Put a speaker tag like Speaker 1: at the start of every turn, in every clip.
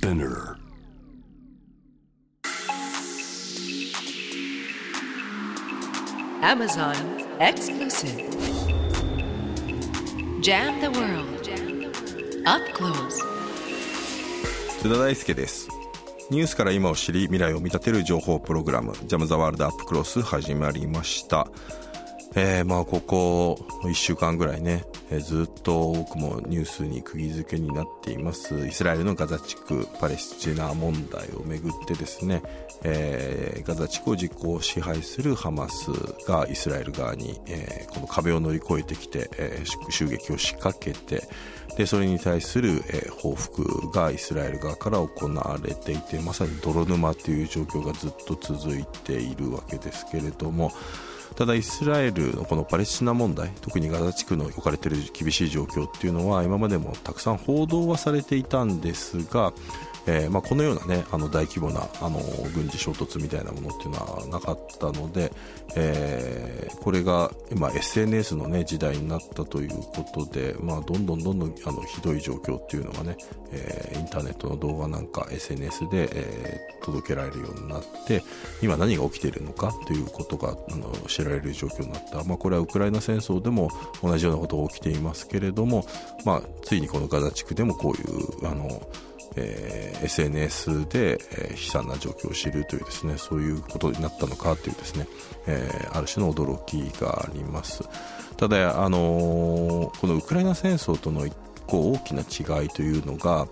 Speaker 1: Spinner
Speaker 2: Amazon exclusive. Jam the world. Up close.
Speaker 3: 津田大輔ですニュースから今を知り未来を見立てる情報プログラム「ジャム・ザ・ワールド・アップ・クロス」始まりましたえー、まあここ1週間ぐらいね、えー、ずっと僕もニュースに釘付けになっています。イスラエルのガザ地区パレスチナ問題をめぐってですね、えー、ガザ地区を実効支配するハマスがイスラエル側に、え、この壁を乗り越えてきて、え、襲撃を仕掛けてでそれに対する、え、報復がイスラエル側から行われていてまさに泥沼という状況がずっと続いているわけですけれどもただイスラエルのこのパレスチナ問題特にガザ地区の置かれている厳しい状況っていうのは今までもたくさん報道はされていたんですがえーまあ、このような、ね、あの大規模なあの軍事衝突みたいなものっていうのはなかったので、えー、これが今 SNS の、ね、時代になったということで、まあ、どんどんどんどんあのひどい状況っていうのがね、えー、インターネットの動画なんか SNS で、えー、届けられるようになって今何が起きているのかということがあの知られる状況になった、まあ、これはウクライナ戦争でも同じようなことが起きていますけれども、まあ、ついにこのガザ地区でもこういうあのえー、SNS で、えー、悲惨な状況を知るというですねそういうことになったのかというですね、えー、ある種の驚きがあります。ただ、あのこのウクライナ戦争との一個大きな違いというのが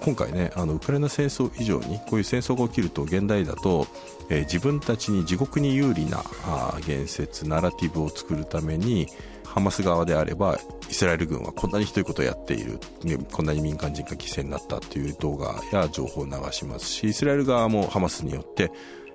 Speaker 3: 今回ねあのウクライナ戦争以上にこういう戦争が起きると現代だと、え、自分たちに地獄に有利なあ言説ナラティブを作るためにハマス側であればイスラエル軍はこんなにひどいことをやっている。こんなに民間人が犠牲になったという動画や情報を流しますしイスラエル側もハマスによって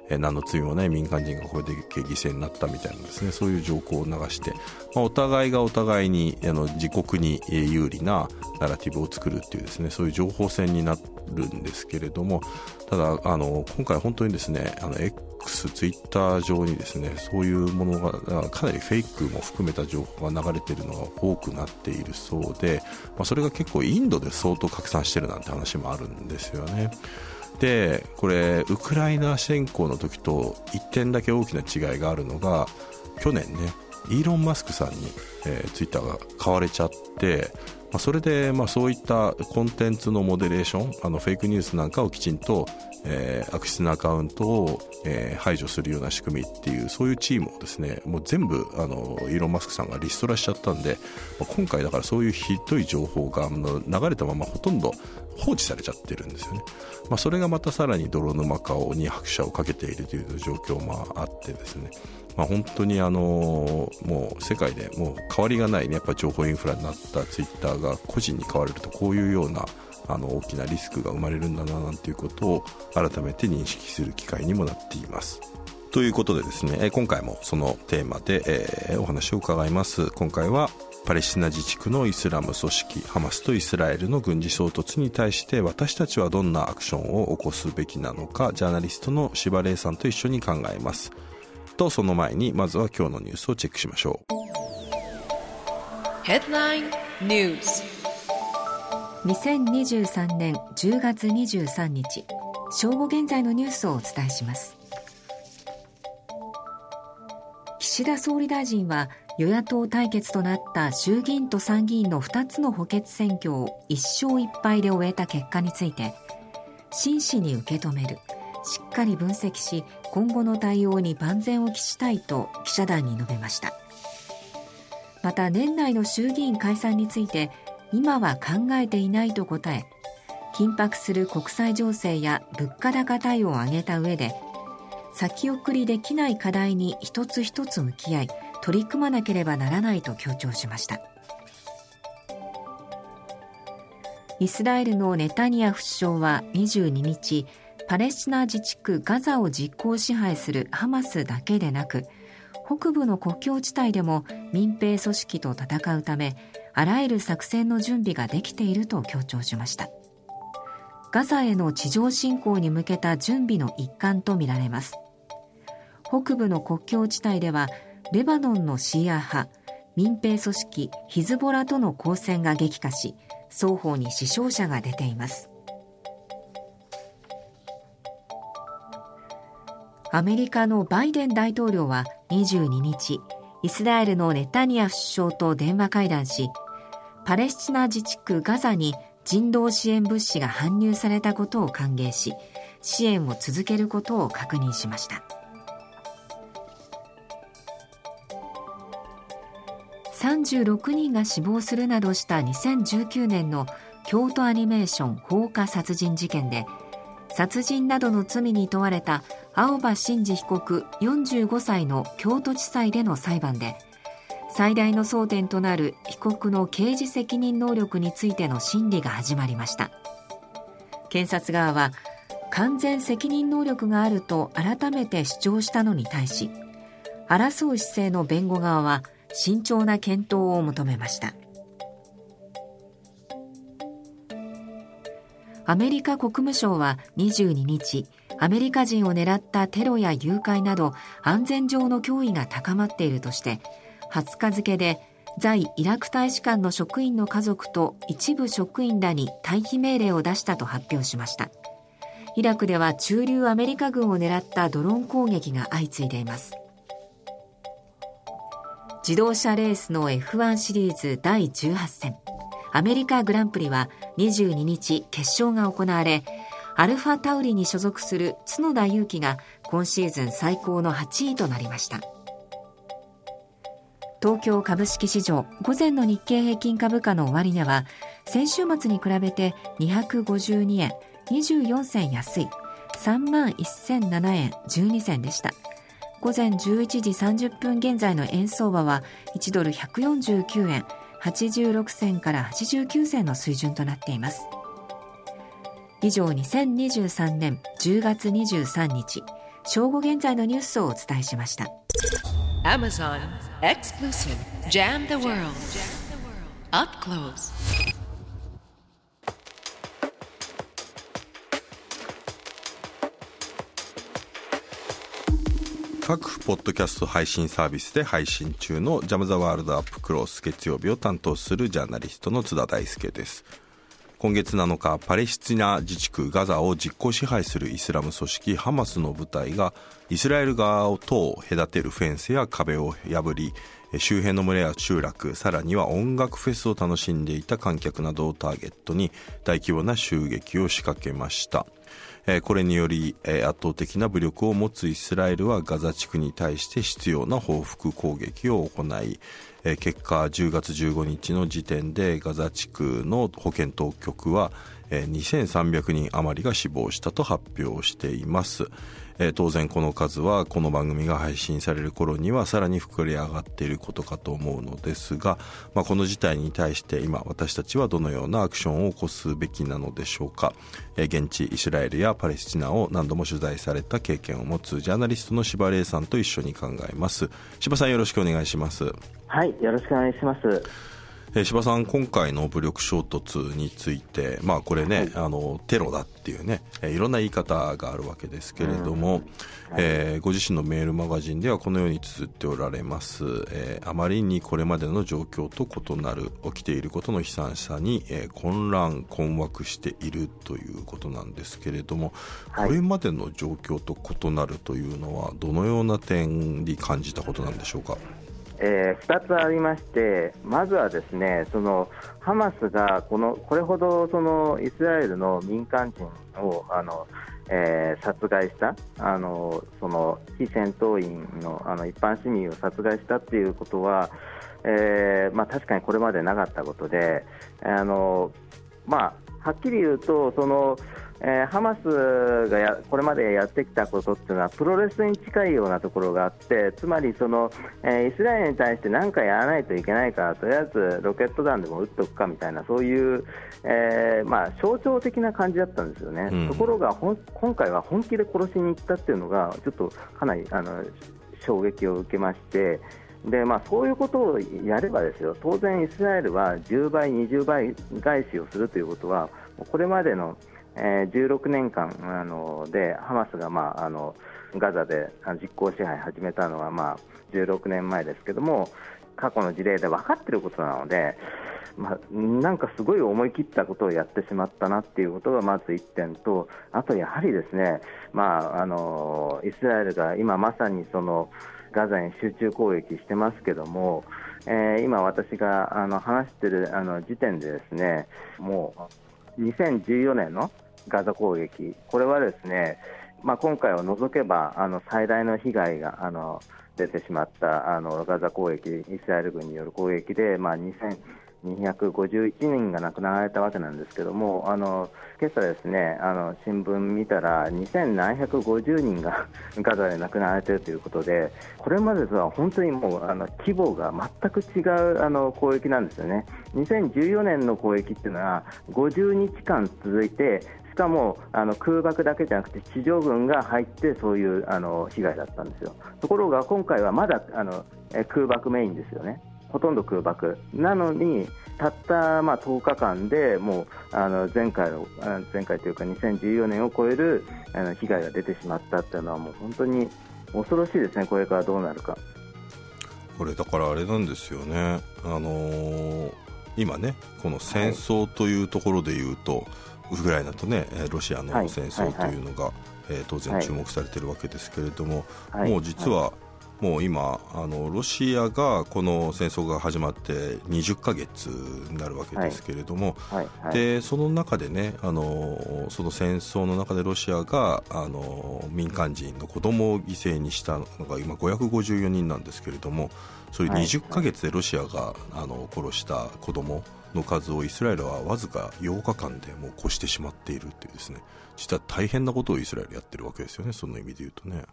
Speaker 3: 何の罪もない民間人がこれで犠牲になったみたいなですねそういう情報を流して、まあ、お互いがお互いにあの自国に有利なナラティブを作るっていうですねそういう情報戦になるんですけれどもただあの今回本当にですねあの X、ツイッター上にですねそういうものがかなりフェイクも含めた情報が流れているのが多くなっているそうで、まあ、それが結構インドで相当拡散してるなんて話もあるんですよね。でこれウクライナ侵攻の時と1点だけ大きな違いがあるのが去年ねイーロン・マスクさんに、えー、ツイッターが買われちゃってまあ、それで、まあ、そういったコンテンツのモデレーションあのフェイクニュースなんかをきちんと、えー、悪質なアカウントを、えー、排除するような仕組みっていうそういうチームをですねもう全部あのイーロン・マスクさんがリストラしちゃったんで、まあ、今回だからそういうひどい情報が流れたままほとんど放置されちゃってるんですよね、まあ、それがまたさらに泥沼化に拍車をかけているという状況もあってですね。まあ、本当にあのもう世界でもう変わりがない、ね、やっぱ情報インフラになったツイッターが個人に変われるとこういうようなあの大きなリスクが生まれるんだななんていうことを改めて認識する機会にもなっています。ということでですね、今回もそのテーマで、えー、お話を伺います。今回はパレスチナ自治区のイスラム組織ハマスとイスラエルの軍事衝突に対して私たちはどんなアクションを起こすべきなのかジャーナリストの柴玲さんと一緒に考えます。とその前にまずは今日のニュースをチェックしましょう。
Speaker 2: ヘッドラインニュース
Speaker 4: 2023年10月23日正午現在のニュースをお伝えします。岸田総理大臣は与野党対決となった衆議院と参議院の2つの補欠選挙を1勝1敗で終えた結果について真摯に受け止めるしっかり分析し今後の対応に万全を期したいと記者団に述べました。また年内の衆議院解散について今は考えていないと答え緊迫する国際情勢や物価高対応を挙げた上で先送りできない課題に一つ一つ向き合い取り組まなければならないと強調しました。イスラエルのネタニヤフ首相は22日パレスチナ自治区ガザを実効支配するハマスだけでなく北部の国境地帯でも民兵組織と戦うためあらゆる作戦の準備ができていると強調しました。ガザへの地上侵攻に向けた準備の一環とみられます。北部の国境地帯ではレバノンのシーア派民兵組織ヒズボラとの交戦が激化し双方に死傷者が出ています。アメリカのバイデン大統領は22日イスラエルのネタニヤフ首相と電話会談しパレスチナ自治区ガザに人道支援物資が搬入されたことを歓迎し支援を続けることを確認しました。36人が死亡するなどした2019年の京都アニメーション放火殺人事件で殺人などの罪に問われた青葉真司被告45歳の京都地裁での裁判で最大の争点となる被告の刑事責任能力についての審理が始まりました。検察側は完全責任能力があると改めて主張したのに対し争う姿勢の弁護側は慎重な検討を求めました。アメリカ国務省は22日アメリカ人を狙ったテロや誘拐など安全上の脅威が高まっているとして20日付で在イラク大使館の職員の家族と一部職員らに退避命令を出したと発表しました。イラクでは駐留アメリカ軍を狙ったドローン攻撃が相次いでいます。自動車レースの F1 シリーズ第18戦。アメリカグランプリは22日決勝が行われアルファタウリに所属する角田裕樹が今シーズン最高の8位となりました。東京株式市場午前の日経平均株価の終値は先週末に比べて252円24銭安い3万1007円12銭でした。午前11時30分現在の円相場は1ドル149円86銭から89銭の水準となっています。以上2023年10月23日正午現在のニュースをお伝えしました。
Speaker 2: Amazon Exclusive. Jam the World. Up Close.
Speaker 3: 各ポッドキャスト配信サービスで配信中のジャム・ザ・ワールド・アップ・クロース月曜日を担当するジャーナリストの津田大輔です今月7日パレスチナ自治区ガザを実効支配するイスラム組織ハマスの部隊がイスラエル側とを隔てるフェンスや壁を破り周辺の村や集落さらには音楽フェスを楽しんでいた観客などをターゲットに大規模な襲撃を仕掛けました。これにより圧倒的な武力を持つイスラエルはガザ地区に対して必要な報復攻撃を行い結果10月15日の時点でガザ地区の保健当局は2300人余りが死亡したと発表しています。えー、当然この数はこの番組が配信される頃にはさらに膨れ上がっていることかと思うのですが、まあ、この事態に対して今私たちはどのようなアクションを起こすべきなのでしょうか、えー、現地イスラエルやパレスチナを何度も取材された経験を持つジャーナリストの柴玲さんと一緒に考えます。柴さんよろしくお願いします。
Speaker 1: はいよろしくお願いします。
Speaker 3: えー、柴さん、今回の武力衝突について、まあ、これね、はい、あのテロだっていうね、えー、いろんな言い方があるわけですけれども、えー、ご自身のメールマガジンではこのように綴っておられます、えー、あまりにこれまでの状況と異なる起きていることの悲惨さに、えー、混乱、困惑しているということなんですけれども、はい、これまでの状況と異なるというのは、どのような点に感じたことなんでしょうか？
Speaker 1: えー、2つありまして、まずはですねそのハマスがこのこれほどそのイスラエルの民間人をあの、えー、殺害したあのその非戦闘員のあの一般市民を殺害したということは、えーまあ、確かにこれまでなかったことであの、まあ、はっきり言うとそのえー、ハマスがやこれまでやってきたことっていうのはプロレスに近いようなところがあってつまりその、えー、イスラエルに対して何かやらないといけないからとりあえずロケット弾でも撃っておくかみたいなそういう、えー、まあ、象徴的な感じだったんですよね、うん、ところが今回は本気で殺しに行ったっていうのがちょっとかなりあの衝撃を受けまして。でまあ、そういうことをやればですよ当然、イスラエルは10倍、20倍返しをするということはこれまでのえー、16年間あのでハマスが、まあ、あのガザで実効支配始めたのは、まあ、16年前ですけども過去の事例で分かっていることなのでまあ、なんかすごい思い切ったことをやってしまったなっていうことがまず1点と、あとやはりですね、まあ、あのイスラエルが今まさにそのガザに集中攻撃してますけども、えー、今、私があの話しているあの時点でですねもう2014年のガザ攻撃、これはですね、まあ、今回を除けばあの最大の被害があの出てしまったあのガザ攻撃、イスラエル軍による攻撃で、まあ、2251人が亡くなられたわけなんですけども、あの今朝ですね、あの新聞見たら、2750人が ガザで亡くなられているということで、これまでとは本当にもうあの規模が全く違うあの攻撃なんですよね。2014年の攻撃っていうのは50日間続いてしかもあの空爆だけじゃなくて地上軍が入ってそういうあの被害だったんですよ。ところが今回はまだあの空爆メインですよね。ほとんど空爆なのにたったまあ10日間でもうあの前回の前回というか2014年を超えるあの被害が出てしまったっていうのはもう本当に恐ろしいですね、これからどうなるか。
Speaker 3: これだからあれなんですよね、あのー、今ね、この戦争というところでいうと、はいウクライナとねロシアの戦争というのが、え当然注目されているわけですけれども、もう実は、もう今あのロシアがこの戦争が始まって20か月になるわけですけれども、はいはいはい、でその中でねあのその戦争の中でロシアがあの民間人の子供を犠牲にしたのが今554人なんですけれどもそういう20か月でロシアがあの殺した子供の数をイスラエルはわずか8日間でもう越してしまっているというですね実は大変なことをイスラエルやってるわけですよねその意味で言うとね。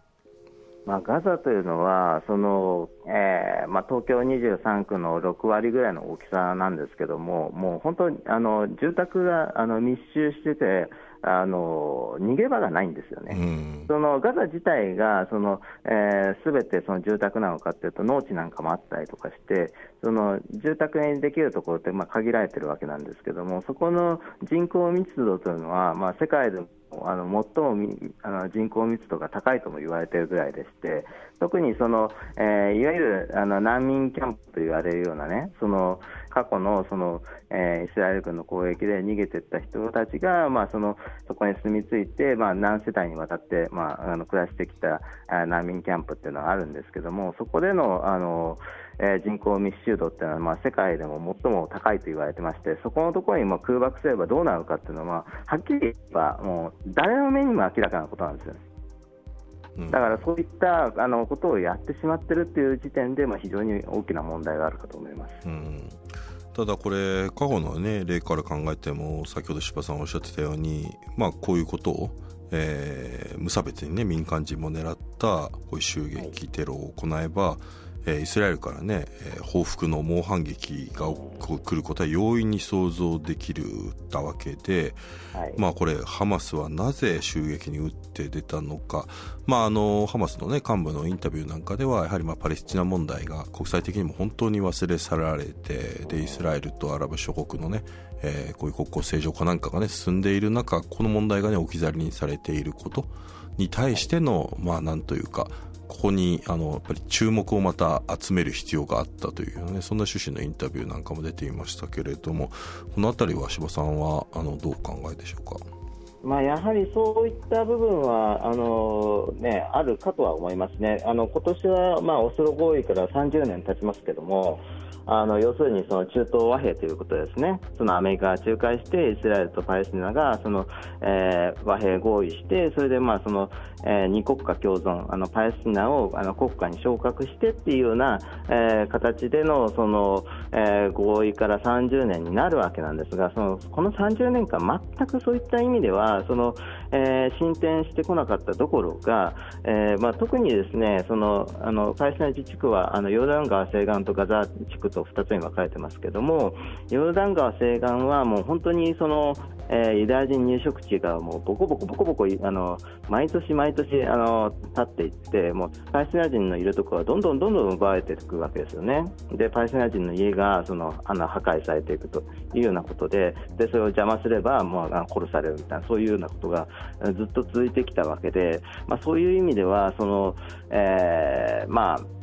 Speaker 1: まあ、ガザというのはその、えーまあ、東京23区の6割ぐらいの大きさなんですけどももう本当にあの住宅があの密集しててあの逃げ場がないんですよね、うん、そのガザ自体がすべ、えー、てその住宅なのかというと農地なんかもあったりとかしてその住宅にできるところってまあ限られてるわけなんですけどもそこの人口密度というのは、まあ、世界であの最もあの人口密度が高いとも言われているぐらいでして特にその、えー、いわゆるあの難民キャンプと言われるようなねその過去のその、えー、イスラエル軍の攻撃で逃げていった人たちが、まあ、そのそこに住み着いて、まあ、何世帯にわたって、まあ、あの暮らしてきた難民キャンプっていうのがあるんですけどもそこでのあのえー、人口密集度っていうのは、まあ、世界でも最も高いと言われてましてそこのところにも空爆すればどうなるかっていうのは、はっきり言えばもう誰の目にも明らかなことなんですよね。だからそういったあのことをやってしまっているという時点で、まあ、非常に大きな問題があるかと思います。うん
Speaker 3: ただこれ過去の、ね、例から考えても先ほど柴さんおっしゃってたように、まあ、こういうことを、えー、無差別に、ね、民間人も狙ったこういう襲撃テロを行えば、えー、イスラエルからね、えー、報復の猛反撃が来ることは容易に想像できるたわけで、はい、まあこれハマスはなぜ襲撃に打って出たのか、まああのハマスのね幹部のインタビューなんかではやはりまあパレスチナ問題が国際的にも本当に忘れ去られてでイスラエルとアラブ諸国のね、えー、こういう国交正常化なんかがね進んでいる中この問題がね置き去りにされていることに対してのまあなんというかここにあのやっぱり注目をまた集める必要があったという、ね、そんな趣旨のインタビューなんかも出ていましたけれどもこの辺りは柴さんはあのどう考えでしょうか？
Speaker 1: まあ、やはりそういった部分はあの、ね、あるかとは思いますね、あの今年は、まあ、オスロ合意から30年経ちますけども、あの要するにその中東和平ということですね、そのアメリカが仲介して、イスラエルとパレスチナがその、えー、和平合意して、それでまあその、えー、二国家共存、あのパレスチナをあの国家に昇格してっていうような、えー、形でのその、えー、合意から30年になるわけなんですが、そのこの30年間、全くそういった意味では、そのえー、進展してこなかったどころか、えーまあ、特にですねそのあのパレスチナ自治区はあのヨルダン川西岸とガザ地区と2つに分かれてますけどもヨルダン川西岸はもう本当にその、えー、ユダヤ人入植地がもうボコボコボコボコあの毎年毎年年あの立っていってもうパレスチナ人のいるところはどんどんどんどん奪われていくわけですよね。でパレスチナ人の家がそのあの破壊されていくというようなことででそれを邪魔すればもう殺されるみたいなそういうようなことがずっと続いてきたわけで、まあ、そういう意味ではその、えー、まあ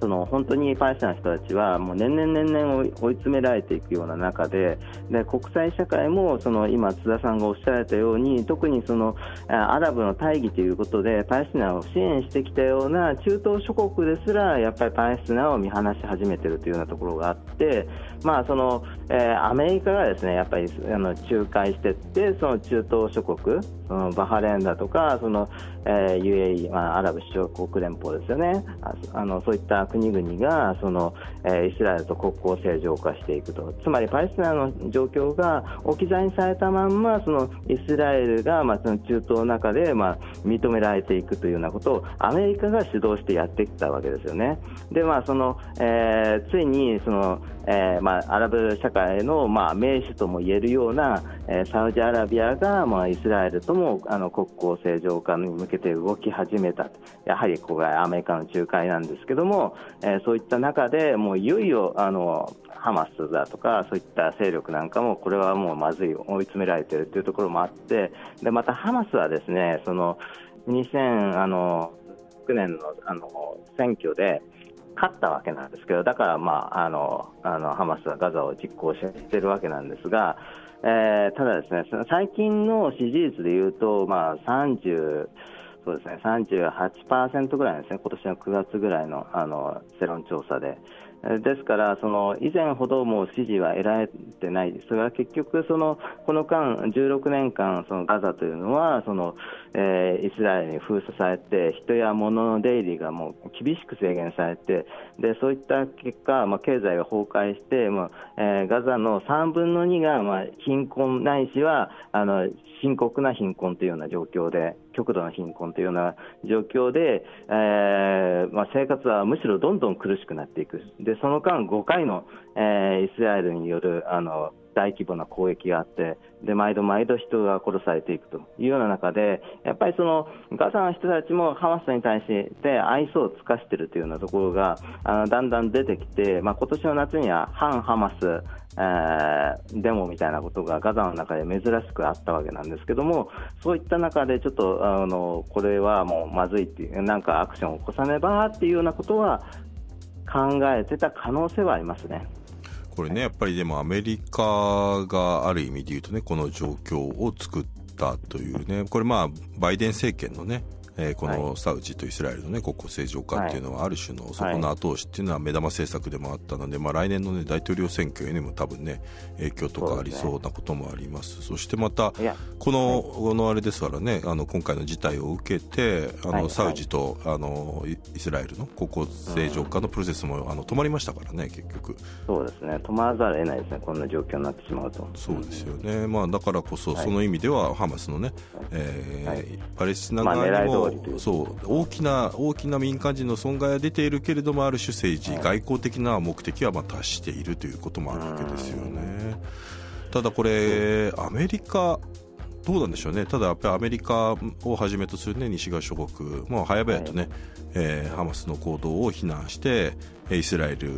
Speaker 1: その本当にパレスチナの人たちはもう年々年々追い詰められていくような中でで国際社会もその今、津田さんがおっしゃられたように特にそのアラブの大義ということでパレスチナを支援してきたような中東諸国ですらやっぱりパレスチナを見放し始めているというようなところがあって、まあそのえー、アメリカがですねやっぱりあの仲介していってその中東諸国そのバハレンだとかその、えー、UAE、まあ、アラブ首長国連邦ですよね。あのそういった国々がその、えー、イスラエルと国交正常化していくとつまりパレスチナの状況が置き去りにされたまんまそのイスラエルが、まあ、その中東の中で、まあ、認められていくというようなことをアメリカが主導してやってきたわけですよね。でまあそのえー、ついにその、えーまあ、アラブ社会の、まあ、名手ともいえるような、えー、サウジアラビアが、まあ、イスラエルともあの国交正常化に向けて動き始めたやはりここがアメリカの仲介なんですけども、えー、そういった中でもういよいよあのハマスだとかそういった勢力なんかもこれはもうまずい追い詰められているというところもあってでまたハマスはですねその2006年のあの選挙で勝ったわけなんですけどだから、まあ、あのあのハマスはガザを実行しているわけなんですが、えー、ただですね最近の支持率でいうと、まあ、30そうですね38%ぐらいですね今年の9月ぐらいのあの世論調査で。ですから、その以前ほども支持は得られてない。ですが結局、そのこの間16年間そのガザというのはその、えー、イスラエルに封鎖されて人や物の出入りがもう厳しく制限されてでそういった結果、まあ、経済が崩壊して、まあえー、ガザの3分の2が、まあ、貧困ないしはあの深刻な貧困というような状況で極度の貧困というような状況で、えーまあ、生活はむしろどんどん苦しくなっていく。でその間5回の、えー、イスラエルによるあの大規模な攻撃があってで毎度毎度人が殺されていくというような中でやっぱりそのガザの人たちもハマスに対して愛想を尽かしているというようなところがあのだんだん出てきて、まあ、今年の夏には反ハマスえー、デモみたいなことがガザの中で珍しくあったわけなんですけどもそういった中でちょっとあのこれはもうまずいっていうなんかアクションを起こさねばっていうようなことは考えてた可能性はありますね。
Speaker 3: これねやっぱりでもアメリカがある意味で言うとねこの状況を作ったというねこれまあバイデン政権のねえー、このサウジとイスラエルの、ね、国交正常化っていうのは、ある種のそこの後押しっていうのは目玉政策でもあったので、まあ、来年の、ね、大統領選挙にも多分ね影響とかありそうなこともあります、そしてまたこのこのあれですからねあの今回の事態を受けてあの、サウジとあのイスラエルの国交正常化のプロセスも、あの止まりましたからね結局。
Speaker 1: そうですね。止まらざるを得ないですねこんな状況になってしまうと。
Speaker 3: そうですよね、まあ、だからこそ、その意味ではハマスのね、えーパレスチナ側にも、そう大きな大きな民間人の損害は出ているけれどもある種政治、外交的な目的はまあ達しているということもあるわけですよね。ただこれ、アメリカどうなんでしょうね、ただやっぱりアメリカをはじめとする、ね、西側諸国、もう早々とね、はい、えー、ハマスの行動を非難して、イスラエル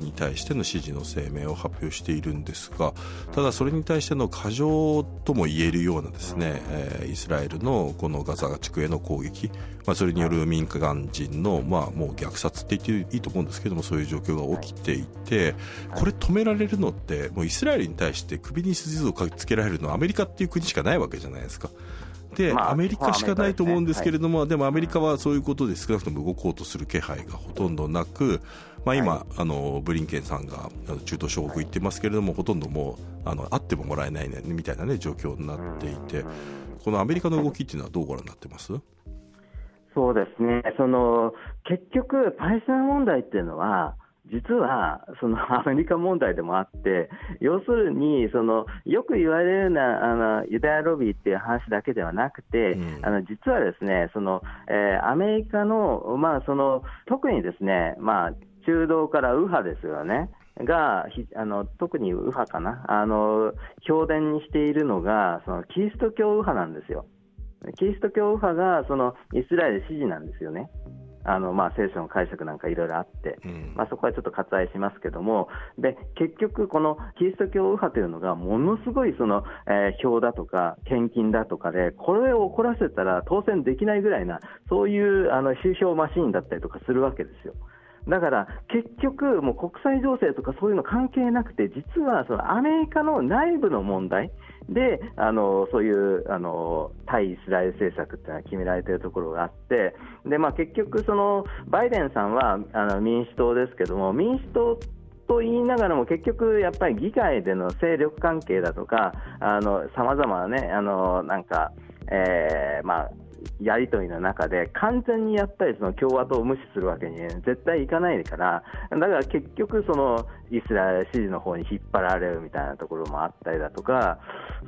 Speaker 3: に対しての支持の声明を発表しているんですがただそれに対しての過剰とも言えるようなですね、えー、イスラエルのこのガザ地区への攻撃、まあ、それによる民間人の、まあ、もう虐殺って言っていいと思うんですけどもそういう状況が起きていてこれ止められるのってもうイスラエルに対して首に筋をかつけられるのはアメリカっていう国しかないわけじゃないですか。で、アメリカしかないと思うんですけれども、でもアメリカはそういうことで少なくとも動こうとする気配がほとんどなく、まあ、今、はい、あのブリンケンさんが中東諸国行ってますけれどもほとんどもうあの会ってももらえないねみたいな、ね、状況になっていてこのアメリカの動きっていうのはどうご覧になってます？
Speaker 1: そうですね。その結局、パレスチナ問題っていうのは実はその アメリカ問題でもあって要するにそのよく言われるようなあのユダヤロビーっていう話だけではなくて、うん、あの実はですねその、えー、アメリカの,、まあ、その特にですね、まあ、中道から右派ですよね。があの特に右派かなあの、評伝にしているのがそのキリスト教右派なんですよ。キリスト教右派がそのイスラエル支持なんですよね。あのまあ、聖書の解釈なんかいろいろあって、うん、まあ、そこはちょっと割愛しますけども、で結局、このキリスト教右派というのが、ものすごいその、えー、票だとか献金だとかで、これを怒らせたら当選できないぐらいな、そういうあの収票マシーンだったりとかするわけですよ。だから結局、もう国際情勢とかそういうの関係なくて、実はそのアメリカの内部の問題で、あのそういうあの対イスラエル政策っていうのは決められているところがあって、でまあ、結局、そのバイデンさんはあの民主党ですけども、民主党と言いながらも結局、やっぱり議会での勢力関係だとかさまざまなねあのなんか、えーまあやり取りの中で完全にやっぱりその共和党を無視するわけに絶対いかないからだから結局そのイスラエル支持の方に引っ張られるみたいなところもあったりだとか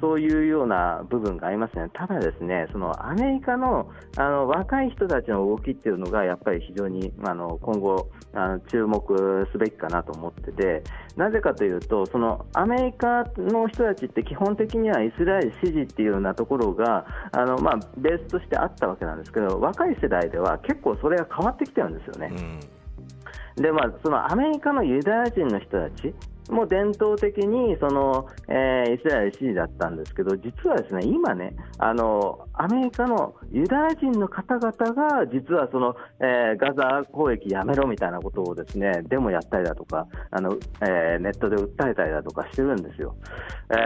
Speaker 1: そういうような部分がありますね。ただですねそのアメリカのあの若い人たちの動きっていうのがやっぱり非常にあの今後あの注目すべきかなと思っててなぜかというとそのアメリカの人たちって基本的にはイスラエル支持っていうようなところがあの、まあ、ベースとしてあったわけなんですけど若い世代では結構それが変わってきてるんですよね。うん、でまあ、そのアメリカのユダヤ人の人たちも伝統的にその、えー、イスラエル支持だったんですけど実はですね今ねあのアメリカのユダヤ人の方々が実はその、えー、ガザ攻撃やめろみたいなことをですねデモやったりだとかあの、えー、ネットで訴えたりだとかしてるんですよ、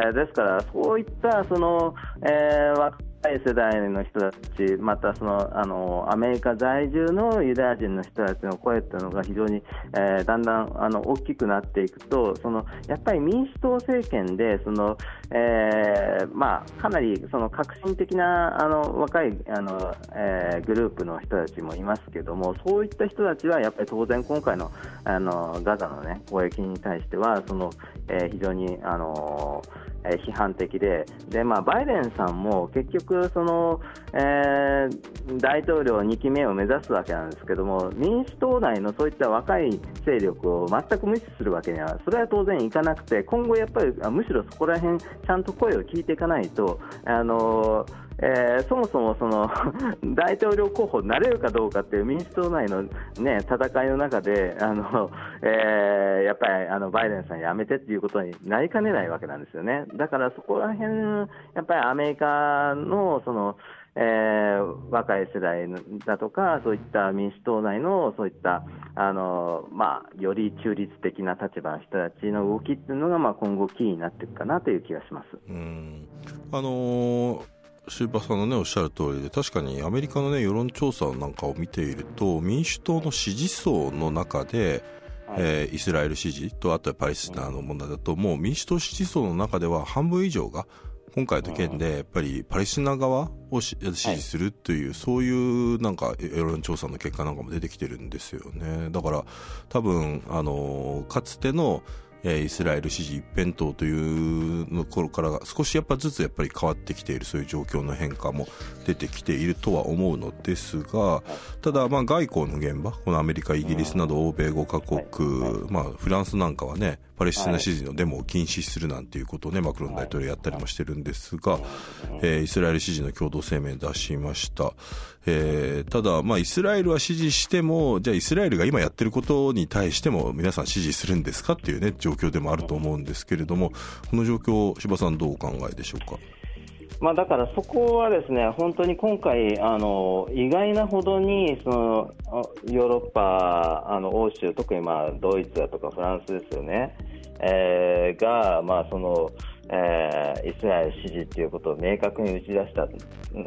Speaker 1: えですからそういったその、えー若い世代の人たち、またそのあのアメリカ在住のユダヤ人の人たちの声というのが非常に、えー、だんだんあの大きくなっていくと、そのやっぱり民主党政権でその、えーまあ、かなりその革新的なあの若いあの、えー、グループの人たちもいますけども、そういった人たちはやっぱり当然、今回のあのガザの、ね、攻撃に対してはその、えー、非常にあのえ批判的でで、まあ、バイデンさんも結局その、えー、大統領2期目を目指すわけなんですけども民主党内のそういった若い勢力を全く無視するわけにはそれは当然いかなくて今後、やっぱりむしろそこら辺ちゃんと声を聞いていかないと。あのーえー、そもそもその 大統領候補になれるかどうかっていう民主党内の、ね、戦いの中であの、えー、やっぱりあのバイデンさん辞めてっていうことになりかねないわけなんですよね。だからそこら辺やっぱりアメリカのそのえー、若い世代だとか、そういった民主党内のそういったあの、まあ、より中立的な立場の人たちの動きっていうのが、まあ、今後、キーになっていくかなという気がします。うん
Speaker 3: あのーシューパーさんのね、おっしゃる通りで、確かにアメリカのね、世論調査なんかを見ていると、民主党の支持層の中で、はい、えー、イスラエル支持と、あとはパレスチナの問題だと、もう。民主党支持層の中では半分以上が、今回の件で、やっぱりパレスチナ側を支持するという、はい、そういうなんか世論調査の結果なんかも出てきてるんですよね。だから、多分、あの、かつての、えー、イスラエル支持一辺倒というの頃から少しやっぱずつやっぱり変わってきているそういう状況の変化も出てきているとは思うのですがただまあ外交の現場このアメリカイギリスなど欧米5カ国、まあフランスなんかはねパレスチナ支持のデモを禁止するなんていうことをね、マクロン大統領やったりもしてるんですが、えー、イスラエル支持の共同声明出しました。えー、ただ、まあ、イスラエルは支持しても、じゃあイスラエルが今やってることに対しても皆さん支持するんですかっていうね、状況でもあると思うんですけれども、この状況、柴さんどうお考えでしょうか？
Speaker 1: まあ、だからそこはですね本当に今回あの意外なほどにそのヨーロッパ、あの欧州特にまあドイツだとかフランスですよね、えー、が、まあそのえー、イスラエル支持ということを明確に打ち出した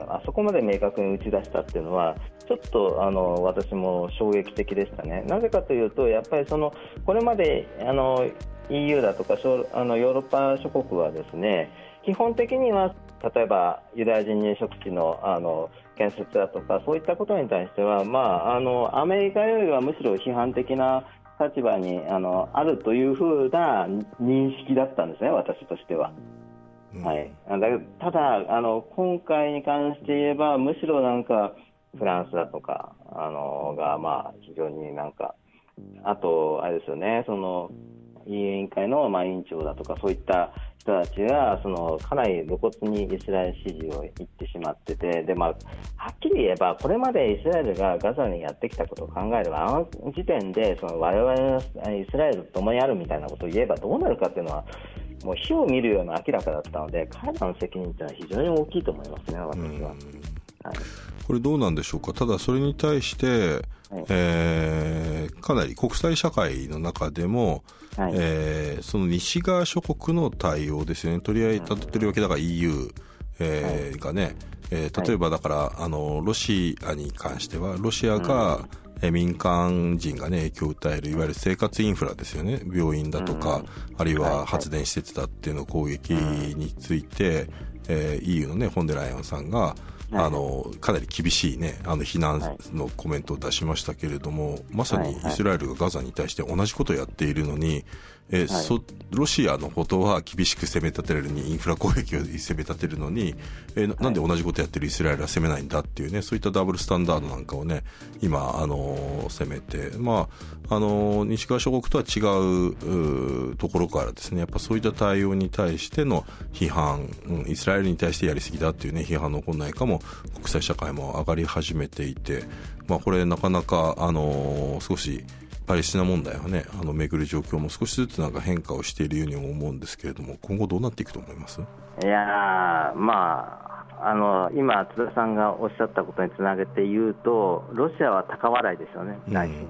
Speaker 1: あそこまで明確に打ち出したっていうのはちょっとあの私も衝撃的でしたね。なぜかというとやっぱりそのこれまであの EU だとかあのヨーロッパ諸国はですね基本的には例えばユダヤ人入植地のあの建設だとかそういったことに対しては、まあ、あのアメリカよりはむしろ批判的な立場にあのあるというふうな認識だったんですね、私としては。はい、だただあの、今回に関して言えば、むしろなんかフランスだとかあのが、まあ、非常になんか、あと、あれですよね、その委員会の、まあ、委員長だとか、そういった人たちがそのかなり露骨にイスラエル支持を言ってしまっててで、まあ、はっきり言えばこれまでイスラエルがガザにやってきたことを考えればあの時点でその我々はイスラエルと共にあるみたいなことを言えばどうなるかっていうのはもう火を見るような明らかだったので、彼らの責任というのは非常に大きいと思いますね、私は。はい、
Speaker 3: これどうなんでしょうか、ただそれに対して、はい、えー、かなり国際社会の中でも、はい、えー、その西側諸国の対応ですよね、取り合い立ててるわけだから EU、えー、がね、えー、例えばだから、あのロシアに関しては、ロシアが、え民間人がね、影響を訴える、いわゆる生活インフラですよね。病院だとか、あるいは発電施設だっていうの攻撃について、えー、EU のね、フォンデライオンさんが、あのかなり厳しい、ね、あの非難のコメントを出しましたけれども、まさにイスラエルがガザに対して同じことをやっているのに、えー、はい、そロシアのことは厳しく攻め立てるにインフラ攻撃を攻め立てるのに、えー、なんで同じことやってるイスラエルは攻めないんだっていうねそういったダブルスタンダードなんかをね今、あのー、攻めて、まああのー、西側諸国とは違うところからですねやっぱそういった対応に対しての批判、うん、イスラエルに対してやりすぎだっていうね批判の行いかも国際社会も上がり始めていて、まあ、これなかなか、あの少しパレスチナ問題はね、あの巡る状況も少しずつなんか変化をしているようにも思うんですけれども、今後どうなっていくと思います？
Speaker 1: いやまあ、あの今、津田さんがおっしゃったことにつなげて言うと、ロシアは高笑いですよね、内心。うん、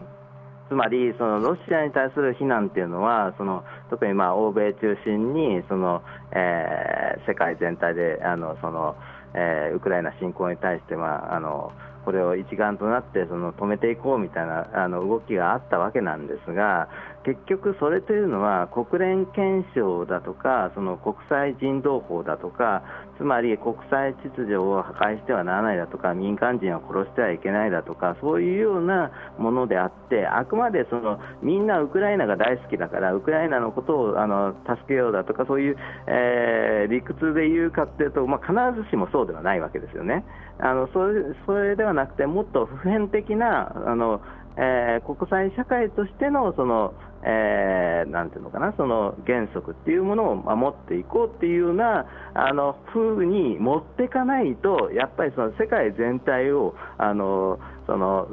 Speaker 1: つまり、そのロシアに対する非難っていうのは、その特にまあ欧米中心にその、えー、世界全体であのその、えー、ウクライナ侵攻に対して、まあ、あのこれを一丸となってその止めていこうみたいなあの動きがあったわけなんですが結局、それというのは国連憲章だとかその国際人道法だとかつまり国際秩序を破壊してはならないだとか民間人を殺してはいけないだとかそういうようなものであってあくまでそのみんなウクライナが大好きだからウクライナのことをあの助けようだとかそういう、えー、理屈で言うかというと、まあ、必ずしもそうではないわけですよね。あのそれそれではなくてもっと普遍的なあのえー、国際社会としてのその、えー、なんていうのかな、その原則っていうものを守っていこうっていうようなあの風に持っていかないと、やっぱりその世界全体をあのその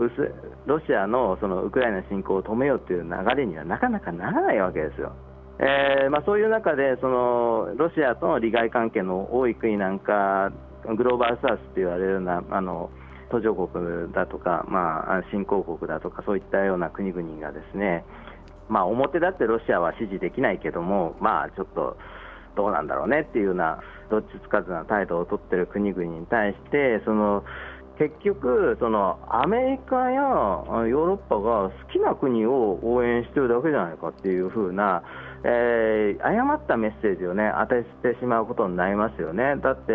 Speaker 1: ロシアのそのウクライナ侵攻を止めようという流れにはなかなかならないわけですよ。えーまあ、そういう中でそのロシアとの利害関係の多い国なんかグローバルサウスと言われるようなあの途上国だとか、まあ、新興国だとかそういったような国々がですね、まあ、表立ってロシアは支持できないけども、まあ、ちょっとどうなんだろうねっていうようなどっちつかずな態度を取っている国々に対してその結局、そのアメリカやヨーロッパが好きな国を応援してるだけじゃないかっていう風な、えー、誤ったメッセージをね与えてしまうことになりますよね。だって、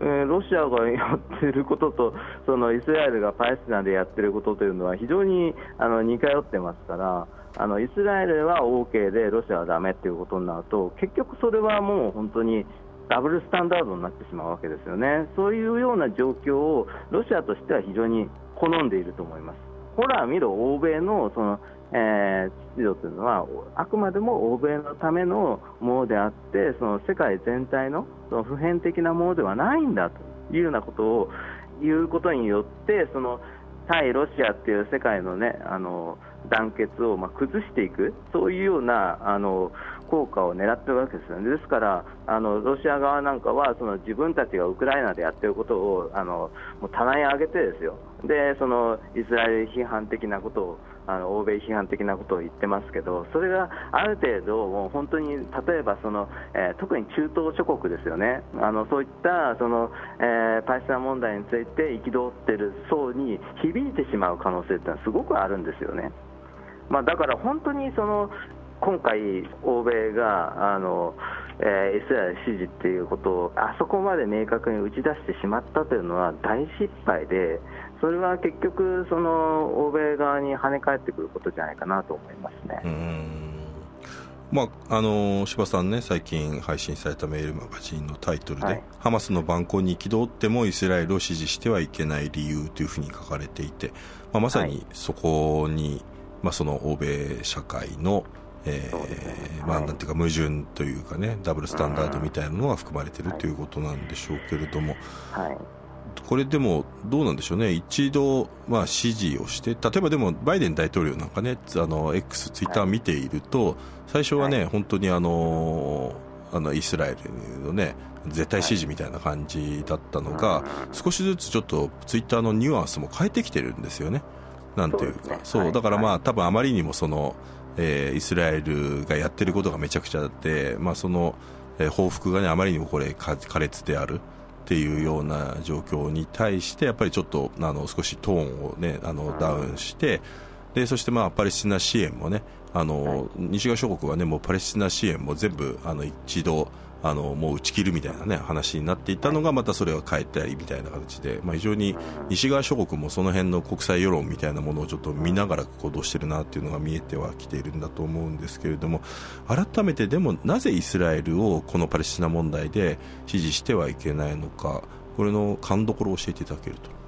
Speaker 1: ロシアがやっていることとそのイスラエルがパレスチナでやっていることというのは非常にあの似通ってますからあのイスラエルは OK でロシアはだめということになると結局それはもう本当にダブルスタンダードになってしまうわけですよね、そういうような状況をロシアとしては非常に好んでいると思います。ほら見ろ、欧米のそのえー、秩序というのはあくまでも欧米のためのものであってその世界全体のその普遍的なものではないんだというようなことを言うことによってその対ロシアっていう世界の,、ね、あの団結をまあ崩していくそういうようなあの効果を狙ってるわけですよね、ですからあのロシア側なんかはその自分たちがウクライナでやってることをあのもう棚に上げてですよ。でそのイスラエル批判的なことをあの欧米批判的なことを言ってますけどそれがある程度、もう本当に例えばその、えー、特に中東諸国ですよねあのそういったその、えー、パレスチナ問題について憤っている層に響いてしまう可能性ってのはすごくあるんですよね。まあ、だから本当にその今回、欧米があの、えー、イスラエル支持っていうことをあそこまで明確に打ち出してしまったというのは大失敗で、それは結局、その欧米側に跳ね返ってくることじゃないかなと思いますね。
Speaker 3: まあ、あの柴さんね、最近配信されたメールマガジンのタイトルで、はい、ハマスの蛮行に憤ってもイスラエルを支持してはいけない理由というふうに書かれていて、まあ、まさにそこに、はい、まあ、その欧米社会のえー、まあ、なんていうか矛盾というかねダブルスタンダードみたいなのが含まれているということなんでしょうけれども、はい、これでもどうなんでしょうね、一度、まあ、支持をして、例えばでもバイデン大統領なんかね、あの X、ツイッター見ていると、最初はね、はい、本当にあのあのイスラエルのね、絶対支持みたいな感じだったのが、少しずつちょっとツイッターのニュアンスも変えてきてるんですよね。なんていうか、そう、だからまあ、多分あまりにもその、えー、イスラエルがやってることがめちゃくちゃあって、まあ、その、えー、報復がね、あまりにもこれ、苛烈である。っていうような状況に対してやっぱりちょっとあの少しトーンを、ね、あのダウンしてでそしてまあパレスチナ支援もねあの、西側諸国はねもうパレスチナ支援も全部あの一度あのもう打ち切るみたいな、ね、話になっていたのがまたそれを変えたりみたいな形で、まあ、非常に西側諸国もその辺の国際世論みたいなものをちょっと見ながら行動しているなというのが見えてはきているんだと思うんですけれども改めてでもなぜイスラエルをこのパレスチナ問題で支持してはいけないのかこれの勘どころを教えていただけると。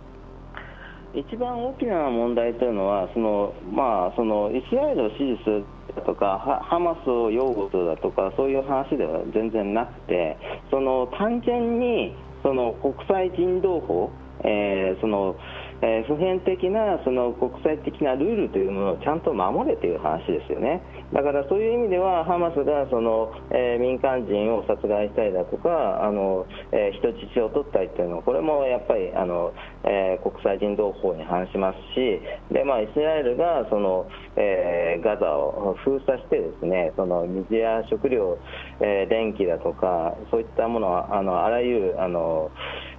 Speaker 1: 一番大きな問題というのはその、まあ、そのイスラエルを支持するだとかハマスを擁護するだとかそういう話では全然なくてその単純にその国際人道法、えー、そのえー、普遍的なその国際的なルールというものをちゃんと守れという話ですよね。だからそういう意味ではハマスがその、えー、民間人を殺害したりだとかあの、えー、人質を取ったりというのはこれもやっぱりあの、えー、国際人道法に反しますしで、まあ、イスラエルがその、えー、ガザを封鎖してですねその水や食料、えー、電気だとかそういったものはあのあらゆるあの、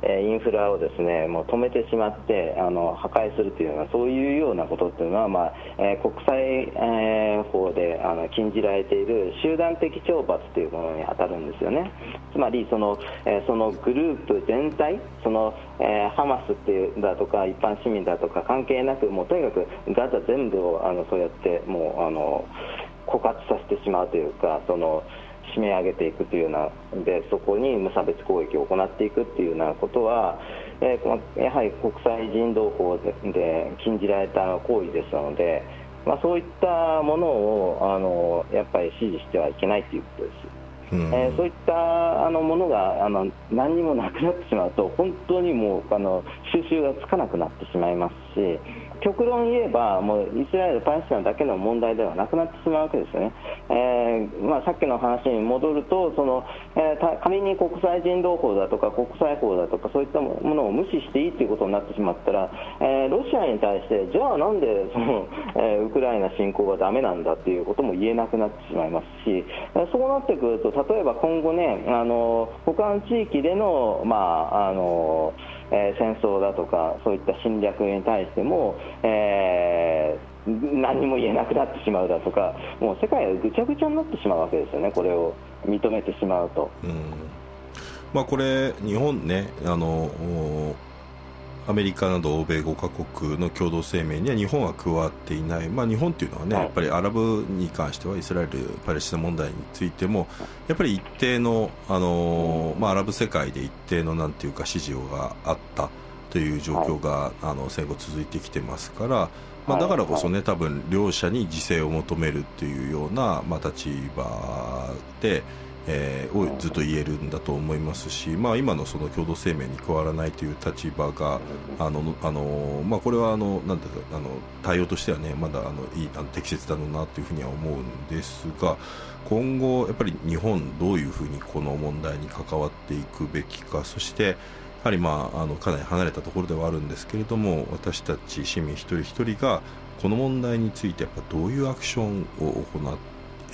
Speaker 1: えインフラをですねもう止めてしまってあの破壊するというようなそういうようなことっていうのは、まあえー、国際、えー、法であの禁じられている集団的懲罰というものに当たるんですよね。つまりその,、えー、そのグループ全体その、えハマスってだとか一般市民だとか関係なくもうとにかくガザ全部をあのそうやってもうあの枯渇させてしまうというかその締め上げていくというようなでそこに無差別攻撃を行っていくというようなことは、えー、やはり国際人道法で禁じられた行為ですので、まあ、そういったものをあのやっぱり支持してはいけないということです。うん、えー、そういったあのものがあの何にもなくなってしまうと本当にもうあの収集がつかなくなってしまいますし極論言えば、もうイスラエル、パレスチナだけの問題ではなくなってしまうわけですよね、えーまあ、さっきの話に戻ると、そのえー、仮に国際人道法だとか国際法だとか、そういったものを無視していいということになってしまったら、えー、ロシアに対して、じゃあなんでその、えー、ウクライナ侵攻がだめなんだということも言えなくなってしまいますし、そうなってくると、例えば今後ね、あの他の地域での、まああのえー、戦争だとかそういった侵略に対しても、えー、何も言えなくなってしまうだとかもう世界がぐちゃぐちゃになってしまうわけですよね、これを認めてしまうと。うん
Speaker 3: まあ、これ、日本ねあのアメリカなど欧米5カ国の共同声明には日本は加わっていない、まあ、日本というのはね、やっぱりアラブに関してはイスラエル、パレスチナ問題についてもやっぱり一定の、あのまあ、アラブ世界で一定のなんていうか支持があったという状況が、あの戦後続いてきてますから、まあ、だからこそね、多分両者に自制を求めるというような、まあ、立場で。えー、をずっと言えるんだと思いますし、まあ、今のその共同声明に加わらないという立場があのあの、まあ、これはあのなんだかあの対応としては、ね、まだあのいいあの適切だろうなというふうには思うんですが今後、やっぱり日本どういうふうにこの問題に関わっていくべきかそしてやはり、まあ、あのかなり離れたところではあるんですけれども私たち市民一人一人がこの問題についてやっぱどういうアクションを行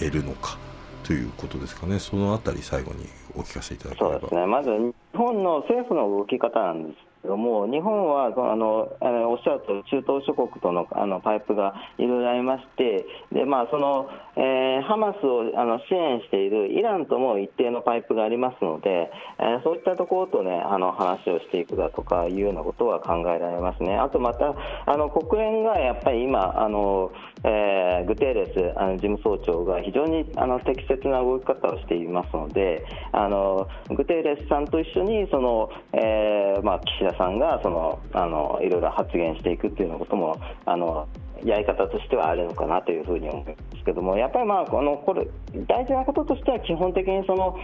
Speaker 3: えるのか。ということですかね、そのあたり、最後にお聞かせいただければ。
Speaker 1: そうですね、まず日本の政府の動き方なんですけども、日本はあのおっしゃると中東諸国とのあのパイプがいろいろありまして、でまあ、そのえー、ハマスをあの支援しているイランとも一定のパイプがありますので、えー、そういったところと、ね、あの話をしていくだとかいうようなことは考えられますね。あとまたあの国連がやっぱり今あの、えー、グテーレスあの事務総長が非常にあの適切な動き方をしていますのであのグテーレスさんと一緒にその、えーまあ、岸田さんがそのあのいろいろ発言していくというようなこともあのやり方としてはあるのかなというふうに思いますけども、やっぱりまあこのこれ大事なこととしては、基本的にその、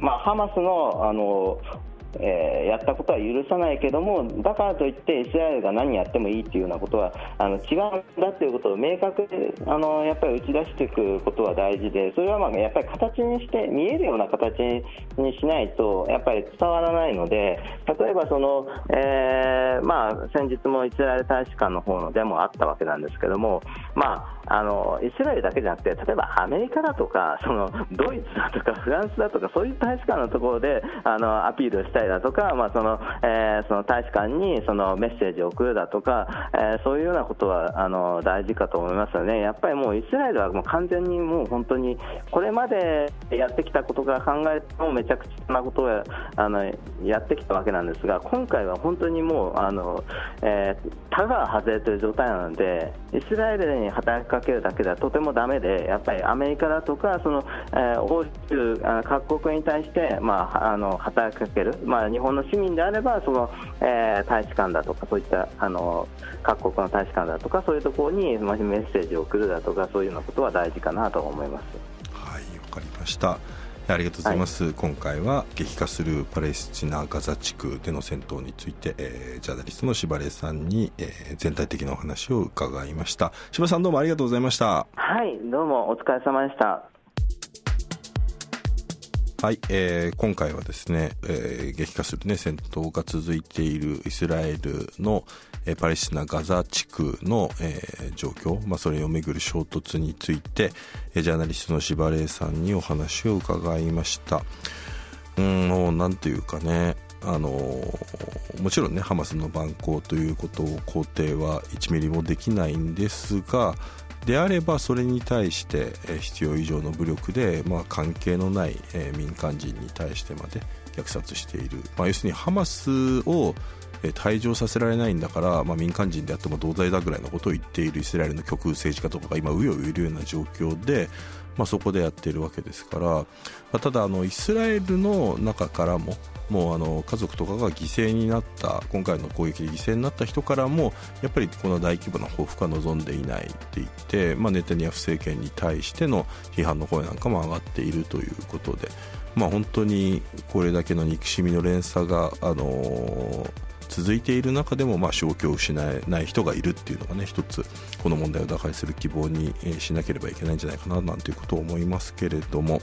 Speaker 1: まあ、ハマスのあのえー、やったことは許さないけどもだからといってイスラエルが何やってもいいっていうようなことはあの違うんだということを明確にあのやっぱり打ち出していくことは大事でそれはまあやっぱり形にして見えるような形にしないとやっぱり伝わらないので例えばその、えーまあ、先日もイスラエル大使館の方のデモあったわけなんですけども、まあ、あのイスラエルだけじゃなくて例えばアメリカだとかそのドイツだとかフランスだとかそういう大使館のところであのアピールしたりだとか、まあそのえー、その大使館にそのメッセージを送るだとか、えー、そういうようなことはあの大事かと思いますよね、やっぱりもうイスラエルはもう完全にもう本当にこれまでやってきたことから考えてもめちゃくちゃなことをあのやってきたわけなんですが、今回は本当にもうあの、えー、他が外れている状態なので、イスラエルに働きかけるだけではとてもだめで、やっぱりアメリカだとか、そのえー、欧州各国に対して、まあ、あの働きかける、まあ、日本の市民であればその、えー、大使館だとかそういったあの各国の大使館だとかそういうところにメッセージを送るだとかそういうようなことは大事かなと思います。
Speaker 3: はいわかりました。ありがとうございます、はい、今回は激化するパレスチナ・ガザ地区での戦闘について、えー、ジャーナリストの柴根さんに、えー、全体的なお話を伺いました。柴さんどうもありがとうございました。
Speaker 1: はいどうもお疲れ様でした
Speaker 3: はい、えー、今回はですね、えー、激化するね、戦闘が続いているイスラエルの、えー、パレスチナ・ガザ地区の、えー、状況、まあ、それをめぐる衝突について、えー、ジャーナリストの柴玲さんにお話を伺いました。うん、もうなんていうかね、あのもちろんねハマスの蛮行ということを肯定は1ミリもできないんですがであればそれに対して必要以上の武力で、まあ、関係のない民間人に対してまで虐殺している、まあ、要するにハマスを退場させられないんだから、まあ、民間人であっても同罪だぐらいのことを言っているイスラエルの極右政治家とかが今、うようよいるような状況で、まあ、そこでやっているわけですから、まあ、ただあのイスラエルの中からももうあの家族とかが犠牲になった今回の攻撃で犠牲になった人からもやっぱりこの大規模な報復は望んでいないって言って、まあ、ネタニヤフ政権に対しての批判の声なんかも上がっているということで、まあ、本当にこれだけの憎しみの連鎖が、あのー続いている中でも、まあ、正気を失えない人がいるっていうのがね一つこの問題を打開する希望にしなければいけないんじゃないかななんていうことを思いますけれども。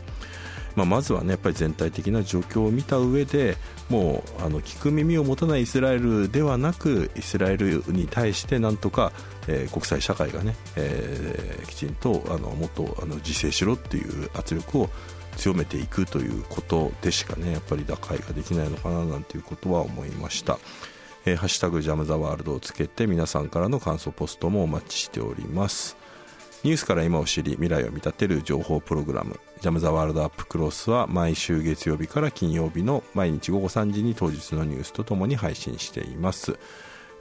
Speaker 3: まあ、まずはねやっぱり全体的な状況を見た上でもうあの聞く耳を持たないイスラエルではなくイスラエルに対してなんとか、えー、国際社会がね、えー、きちんとあのもっとあの自制しろっていう圧力を強めていくということでしかねやっぱり打開ができないのかななんていうことは思いました。えー、ハッシュタグジャムザワールドをつけて皆さんからの感想ポストもお待ちしております。ニュースから今を知り未来を見立てる情報プログラムジャム・ザ・ワールド・アップ・クロスは毎週月曜日から金曜日の毎日午後3時に当日のニュースとともに配信しています、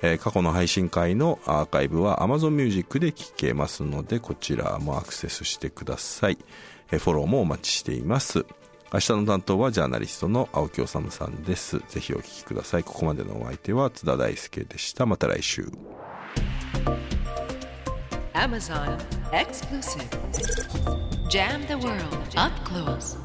Speaker 3: えー、過去の配信会のアーカイブは Amazon Music で聴けますのでこちらもアクセスしてください、えー、フォローもお待ちしています。明日の担当はジャーナリストの青木治さんです。ぜひお聞きください。ここまでのお相手は津田大輔でした。また来週。Amazon Exclusive. Jam the world. Up close.